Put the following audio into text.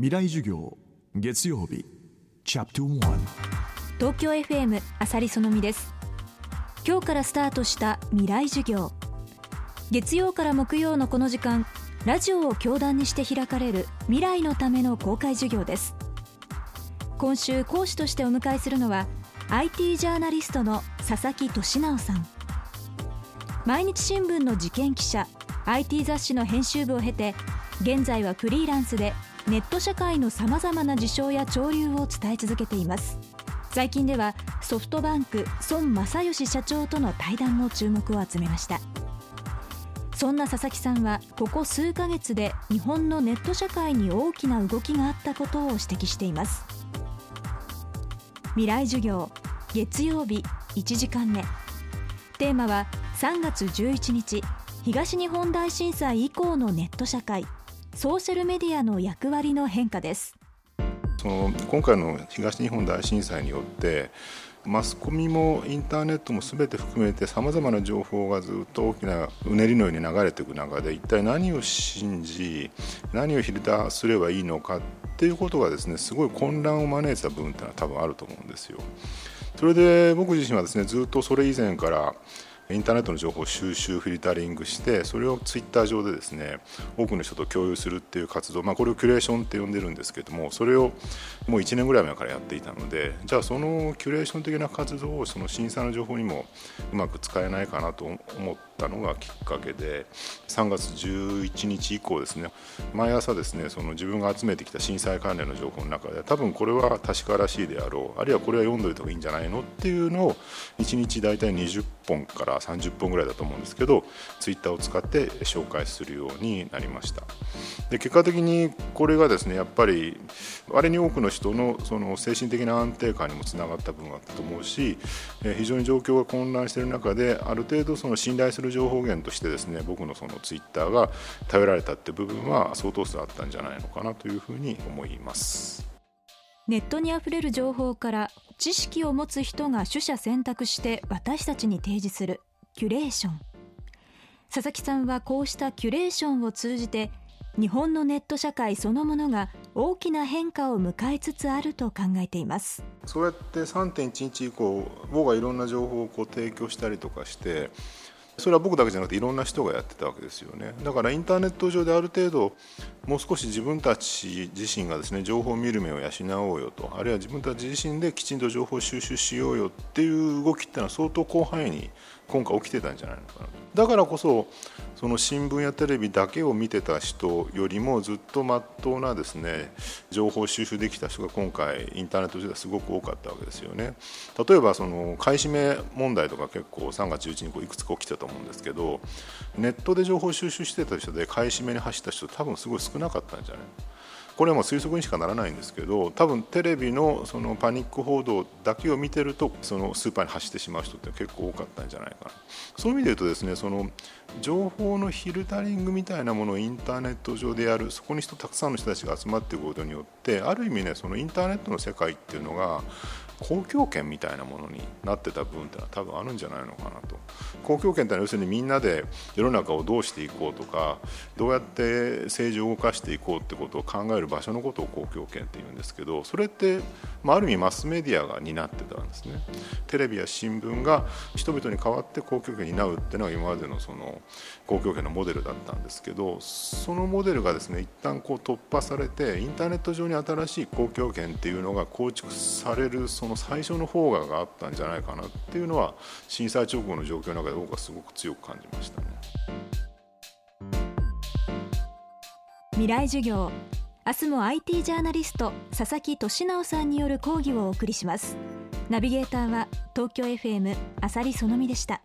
未来授業月曜日チャプト1東京 FM あさりそのみです。今日からスタートした未来授業。月曜から木曜のこの時間ラジオを教壇にして開かれる未来のための公開授業です。今週講師としてお迎えするのは IT ジャーナリストの佐々木俊直さん。毎日新聞の事件記者 IT 雑誌の編集部を経て現在はフリーランスでネット社会のさまざまな事象や潮流を伝え続けています。最近ではソフトバンク孫正義社長との対談も注目を集めました。そんな佐々木さんはここ数ヶ月で日本のネット社会に大きな動きがあったことを指摘しています。未来授業月曜日1時間目。テーマは3月11日東日本大震災以降のネット社会。ソーシャルメディアの役割の変化ですその今回の東日本大震災によってマスコミもインターネットも全て含めてさまざまな情報がずっと大きなうねりのように流れていく中で一体何を信じ何をフィルターすればいいのかっていうことがですねすごい混乱を招いてた部分っていうのは多分あると思うんですよ。それで僕自身はですねずっとそれ以前からインターネットの情報を収集フィルタリングしてそれをツイッター上でですね多くの人と共有するっていう活動、まあ、これをキュレーションって呼んでるんですけどもそれをもう1年ぐらい前からやっていたのでじゃあそのキュレーション的な活動をその震災の情報にもうまく使えないかなと思ってたのがきっかけで3月11日以降ですね毎朝ですねその自分が集めてきた震災関連の情報の中で多分これは確からしいであろうあるいはこれは読んどいた方がいいんじゃないのっていうのを1日大体20本から30本ぐらいだと思うんですけどツイッターを使って紹介するようになりました。で結果的にこれがですねやっぱりあれに多くの人のその精神的な安定感にもつながった部分があったと思うし非常に状況が混乱している中である程度その信頼する情報源としてですね僕のそのツイッターが頼られたって部分は相当数あったんじゃないのかなというふうに思います。ネットにあふれる情報から知識を持つ人が取捨選択して私たちに提示するキュレーション。佐々木さんはこうしたキュレーションを通じて日本のネット社会そのものが大きな変化を迎えつつあると考えています。そうやって3.11以降僕がいろんな情報をこう提供したりとかしてそれは僕だけじゃなくていろんな人がやってたわけですよね。だからインターネット上である程度もう少し自分たち自身がですね情報を見る目を養おうよとあるいは自分たち自身できちんと情報収集しようよっていう動きっていうのは相当広範囲に今回起きてたんじゃないのかな。だからこそその新聞やテレビだけを見てた人よりもずっとまっとうなですね情報収集できた人が今回インターネット上ではすごく多かったわけですよね。例えばその買い占め問題とか結構3月11日にこういくつか起きてたと思うんですけどネットで情報収集してた人で買い占めに走った人多分すごい少なかったんじゃない？これはもう推測にしかならないんですけど多分テレビのそのパニック報道だけを見てるとそのスーパーに走ってしまう人って結構多かったんじゃないかな。そういう意味で言うとですねその情報のフィルタリングみたいなものをインターネット上でやるそこに人たくさんの人たちが集まっていくことによってある意味ねそのインターネットの世界っていうのが公共権みたいなものになってた部分ってのは多分あるんじゃないのかなと。公共権ってのは要するにみんなで世の中をどうしていこうとかどうやって政治を動かしていこうってことを考える場所のことを公共権っていうんですけどそれって、まあ、ある意味マスメディアが担ってたんですね。テレビや新聞が人々に代わって公共権を担うっていうのが今までのその公共権のモデルだったんですけどそのモデルがですね一旦こう突破されてインターネット上に新しい公共権っていうのが構築されるその最初の方ががあったんじゃないかなっていうのは震災直後の状況の中で僕はすごく強く感じましたね。未来授業明日も IT ジャーナリスト佐々木俊直さんによる講義をお送りしますナビゲーターは東京 FM あさりそのみでした